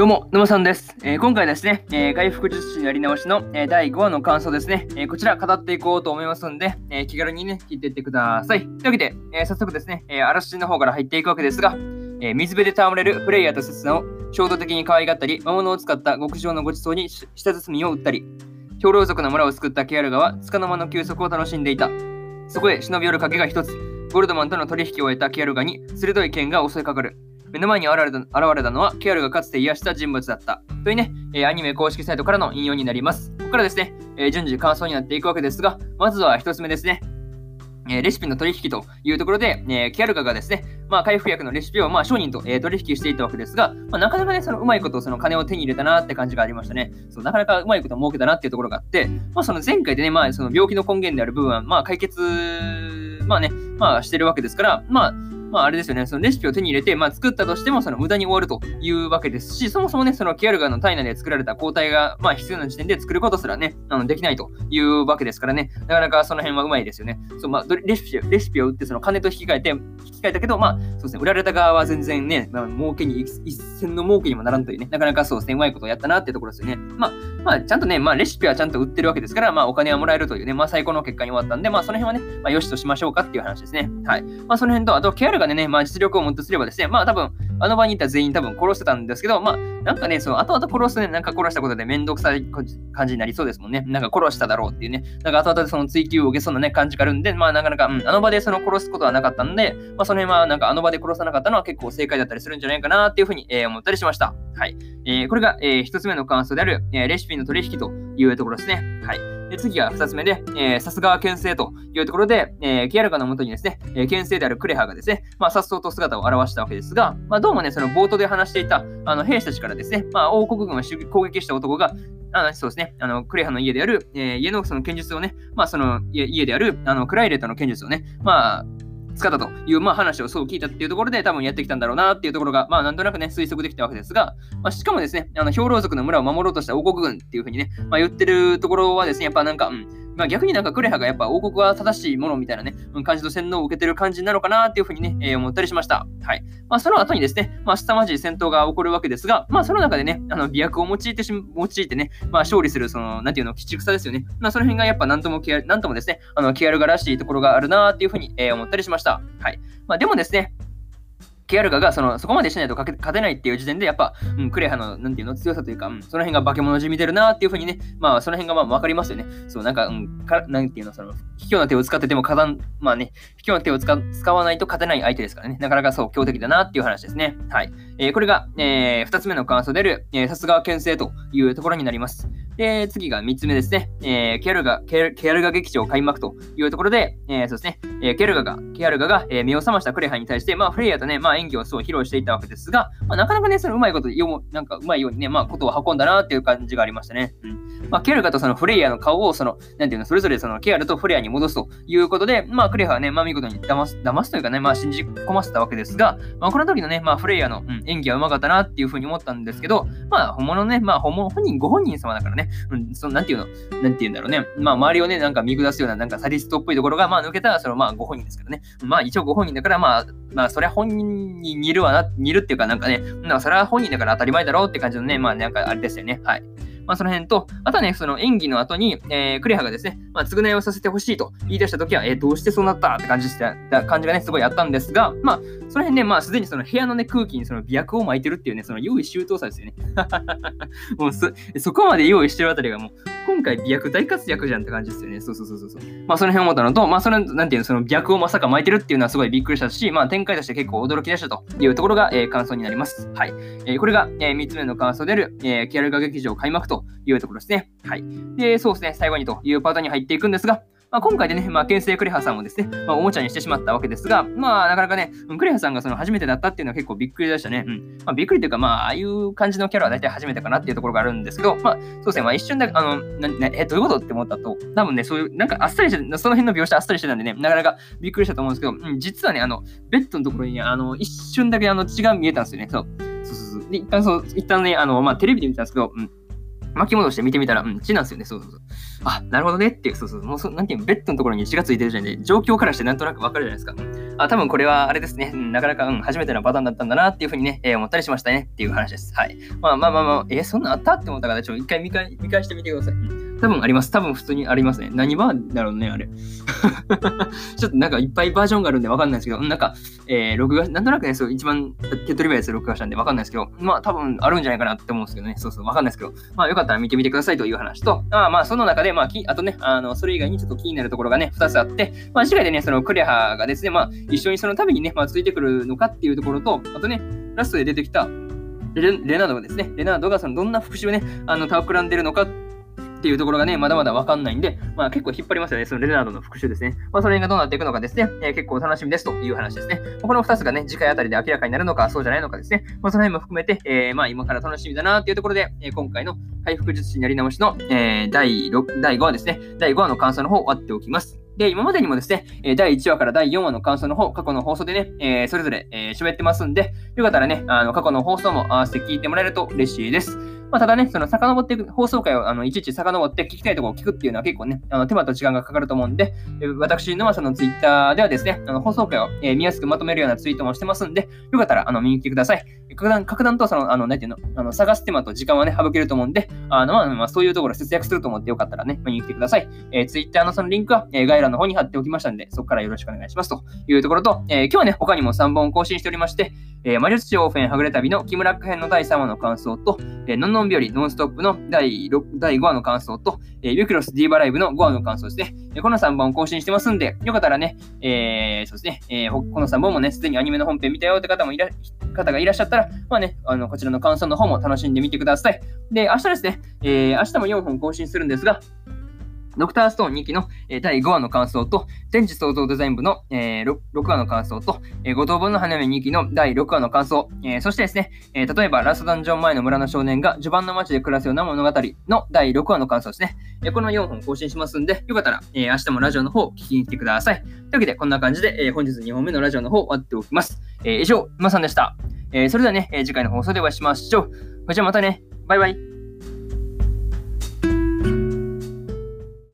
どうも、沼さんです。えー今回ですね、えー回復術師のやり直しの、えー第5話の感想ですね、えーこちら語っていこうと思いますんで、えー気軽にね、聞いていってください。というわけで、えー早速ですね、えー、あらすじの方から入っていくわけですが、えー水辺で戯れるプレイヤーとセスナを衝動的に可愛がったり、魔物を使った極上のごちそうにし舌包みを打ったり、兵糧族の村を救ったケアルガは、束の間の休息を楽しんでいた。そこへ忍び寄る影が一つ、ゴルドマンとの取引を終えたケアルガに鋭い剣が襲いかかる。目の前に現れた現れたのは、ケアルがかつて癒した人物だった。というね、えアニメ公式サイトからの引用になります。ここからですね、え順次感想になっていくわけですが、まずは一つ目ですね。えレシピの取引というところで、えーキアルガがですね、まあ、回復薬のレシピを、まあ、商人と、えー取引していたわけですが、まあ、なかなかね、そのうまいことその金を手に入れたなって感じがありましたね。そうなかなかうまいこと儲けたなっていうところがあって、まあ、その前回でね、まあ、その病気の根源である部分は、まあ、解決、まあね、まあ、してるわけですから、まあ、まあ、あれですよね、そのレシピを手に入れて、まあ、作ったとしても、その無駄に終わるというわけですし、そもそもね、そのキアルガの体内で作られた抗体が、まあ、必要な時点で作ることすらね、あのできないというわけですからね、なかなかその辺はうまいですよね。そう、まあ、どレシピレシピを売って、その金と引き換えて、引き換えたけど、まあ、そうですね、売られた側は全然ね、まあ、儲けに一一銭の儲けにもならんというね、なかなかそうですね、うまいことをやったなっていうところですよね。まあ、まあ、ちゃんとね、まあ、レシピはちゃんと売ってるわけですから、まあ、お金はもらえるというね、まあ、最高の結果に終わったんで、まあ、その辺はね、まあ、よしとしましょうかっていう話ですね。はい。まあ、その辺と、あと、ケアルガでね、まあ、実力をもってすればですね、まあ、多分、あの場にいた全員多分殺してたんですけど、まあ、なんかね、その後々殺すね、なんか殺したことでめんどくさい感じになりそうですもんね。なんか殺しただろうっていうね、なんか後々その追求を受けそうなね、感じがあるんで、まあ、なかなか、うん、あの場でその殺すことはなかったんで、まあ、その辺はなんかあの場で殺さなかったのは結構正解だったりするんじゃないかなっていうふうに、えー思ったりしました。はい。えーこれが、えー一つ目の感想である、えーレシピの取引というところですね。はい。で次が2つ目で、えさすがは牽制というところで、えーキアルカのもとにですね、えー牽制であるクレハがですね、まあ、さっそうと姿を現したわけですが、まあ、どうもね、その冒頭で話していたあの兵士たちからですね、まあ、王国軍を攻撃した男が、あそうですね、あのクレハの家である、えー家のその剣術をね、まあ、その家であるあのクライレットの剣術をね、まあ、使ったという、まあ、話をそう聞いたっていうところで多分やってきたんだろうなっていうところが、まあ、なんとなくね、推測できたわけですが、まあ、しかもですね、あの兵糧族の村を守ろうとした王国軍っていうふうにね、まあ、言ってるところはですね、やっぱなんか、うん、まあ、逆になんかクレハがやっぱ王国は正しいものみたいなね、うん感じの洗脳を受けてる感じなのかなっていうふうにね、えー思ったりしました。はい。まあ、その後にですね、まあ、凄まじい戦闘が起こるわけですが、まあ、その中でね、あの、美薬を用いてし、用いてね、まあ、勝利する、その、なんていうの、鬼畜さですよね。まあ、その辺がやっぱなんとも、なんともですね、あの、ケアルガらしいところがあるなっていうふうに、えー思ったりしました。はい。まあ、でもですね、ケアルガがそのそこまでしないと勝てないっていう時点で、やっぱ、うん、クレハのなんていうの強さというか、うん、その辺が化け物じみてるなっていうふうにね、まあその辺がまあ分かりますよね。そう、なんか、うん、かなんていうの、その、卑怯な手を使ってても、火山、まあね、卑怯な手を使わないと勝てない相手ですからね、なかなかそう、強敵だなっていう話ですね。はい。えーこれが、えー、二つ目の感想である、えさすがは牽制というところになります。で、次が3つ目ですね。えーケルガ、ケルケルガ劇場開幕というところで、えーそうですね、えーケルガが、ケアルガが、えー目を覚ましたクレハに対して、まあ、フレイヤとね、まあ、演技をそう披露していたわけですが、まあ、なかなかね、そのうまいこと、よもなんかうまいようにね、まあ、ことを運んだなっていう感じがありましたね。うん。まあ、ケアルガとそのフレイヤーの顔を、その、なんていうの、それぞれそのケアルとフレイヤーに戻すということで、まあ、クレハはね、まあ、見事に騙す、騙すというかね、まあ、信じ込ませたわけですが、まあ、この時のね、まあ、フレイヤーの、うん、演技はうまかったなっていうふうに思ったんですけど、まあ、本物ね、まあ、本物、本人、ご本人様だからね、うん、その、なんていうの、なんていうんだろうね、まあ、周りをね、なんか見下すような、なんかサディストっぽいところが、まあ、抜けたら、その、まあ、ご本人ですけどね、まあ、一応ご本人だから、まあ、まあ、そりゃ本人に似るわな、似るっていうか、なんかね、なんかそれは本人だから当たり前だろうって感じのね、まあ、なんかあれですよね、はい。まあ、その辺と、あとはね、その演技の後に、えークレハがですね、まあ、償いをさせてほしいと言い出したときは、えーどうしてそうなったって感じした感じがね、すごいあったんですが、まあ、その辺ね、まあ、すでにその部屋のね、空気にその美薬を巻いてるっていうね、その用意周到さですよね。もうそ、そこまで用意してるあたりがもう、今回美薬大活躍じゃんって感じですよね。そうそうそうそう。まあ、その辺思ったのと、まあ、その、なんていうの、その美薬をまさか巻いてるっていうのはすごいびっくりしたし、まあ、展開として結構驚きでしたというところが、えー感想になります。はい。えーこれが、え3つ目の感想である、えーキアルガ劇場開幕というところですね。はい。で、そうですね、最後にというパートに入っていくんですが、まあ、今回でね、まあ、牽制クレハさんをですね、まあ、おもちゃにしてしまったわけですが、まあ、なかなかね、クレハさんがその初めてだったっていうのは結構びっくりでしたね。うん。まあ、びっくりというか、まあ、ああいう感じのキャラは大体初めてかなっていうところがあるんですけど、まあ、そうですね、まあ、一瞬だけ、あの、ななえ、どういうことって思ったと、多分ね、そういう、なんかあっさりして、その辺の描写あっさりしてたんでね、なかなかびっくりしたと思うんですけど、うん、実はね、あの、ベッドのところにね、あの、一瞬だけあの血が見えたんですよね。そう。そうそうそう。で、一旦そう、一旦ね、あの、まあ、テレビで見たんですけど、うん。巻き戻して見てみたら、うん、血なんですよね。そうそうそう。あ、なるほどねっていう、そうそう、もうそ、なんていうの、ベッドのところに血がついてるじゃんで、状況からしてなんとなくわかるじゃないですか。あ、多分これはあれですね、うん、なかなか、うん、初めてのパターンだったんだなっていうふうにね、えー、思ったりしましたねっていう話です。はい。まあまあまあまあ、えー、そんなあった？って思ったから、ちょっと一回見返見返してみてください。うん多分あります。多分普通にありますね。何バーだろうね、あれ。ちょっとなんかいっぱいバージョンがあるんでわかんないですけど、なんか、えー、録画、なんとなくね、そう、一番手っ取り早いやつ録画したんでわかんないですけど、まあ多分あるんじゃないかなって思うんですけどね。そうそう、わかんないですけど、まあよかったら見てみてくださいという話と、あまあその中で、まあき、あとね、あの、それ以外にちょっと気になるところがね、2つあって、まあ次回でね、そのクレハがですね、まあ一緒にそのためにね、まあついてくるのかっていうところと、あとね、ラストで出てきたレレナードがですね、レナードがそのどんな復讐をね、あの、企んでるのかってっていうところがね、まだまだわかんないんで、まあ結構引っ張りますよね。そのレナードの復習ですね。まあそれがどうなっていくのかですね、えー、結構楽しみですという話ですね。この2つがね、次回あたりで明らかになるのか、そうじゃないのかですね。まあその辺も含めて、えー、まあ今から楽しみだなっていうところで、えー、今回の回復術師やり直しの、えー、第6、第5話ですね。第5話の感想の方を終わっておきます。で、今までにもですね、第1話から第4話の感想の方、過去の放送でね、えー、それぞれ、えー、喋ってますんで、よかったらね、あの、過去の放送も合わせて聞いてもらえると嬉しいです。まあ、ただね、その遡っていく、放送回をあのいちいち遡って聞きたいところを聞くっていうのは結構ね、あの手間と時間がかかると思うんで、私のはそのツイッターではですね、あの放送回を、えー、見やすくまとめるようなツイートもしてますんで、よかったらあの見に来てください。格段格段とその、あの、なんていうの、あの探す手間と時間はね、省けると思うんで、あの、まあ、まあ、そういうところ節約すると思ってよかったらね、見に来てください。えー、ツイッターのそのリンクは、えー、概要欄の方に貼っておきましたんで、そこからよろしくお願いしますというところと、えー、今日はね、他にも3本更新しておりまして、えー、魔術師オーフェンはぐれ旅の木村編の第3話の感想と、えー、のんのんびよりノンストップの第6第5話の感想と、えー、ユキロスディーバライブの5話の感想ですね。えー、この3本更新してますんで、よかったらね、えー、そうですね、えー、この3本もね、すでにアニメの本編見たよって方もいら方がいらっしゃったら、まあね、あのこちらの感想の方も楽しんでみてください。で、明日ですね、えー、明日も4本更新するんですが、ドクターストーン2期の、え、第5話の感想と、全治創造デザイン部の、え、6, 6話の感想と、えー、五等分の花嫁2期の第6話の感想、え、そしてですね、え、例えばラストダンジョン前の村の少年が序盤の街で暮らすような物語の第6話の感想ですね。え、この4本更新しますんで、よかったら、え、明日もラジオの方を聞きに来てください。というわけで、こんな感じで、え、本日2本目のラジオの方終わっておきます。え、以上、今さんでした。え、それではね、え、次回の放送でお会いしましょう。じゃあまたね。バイバイ。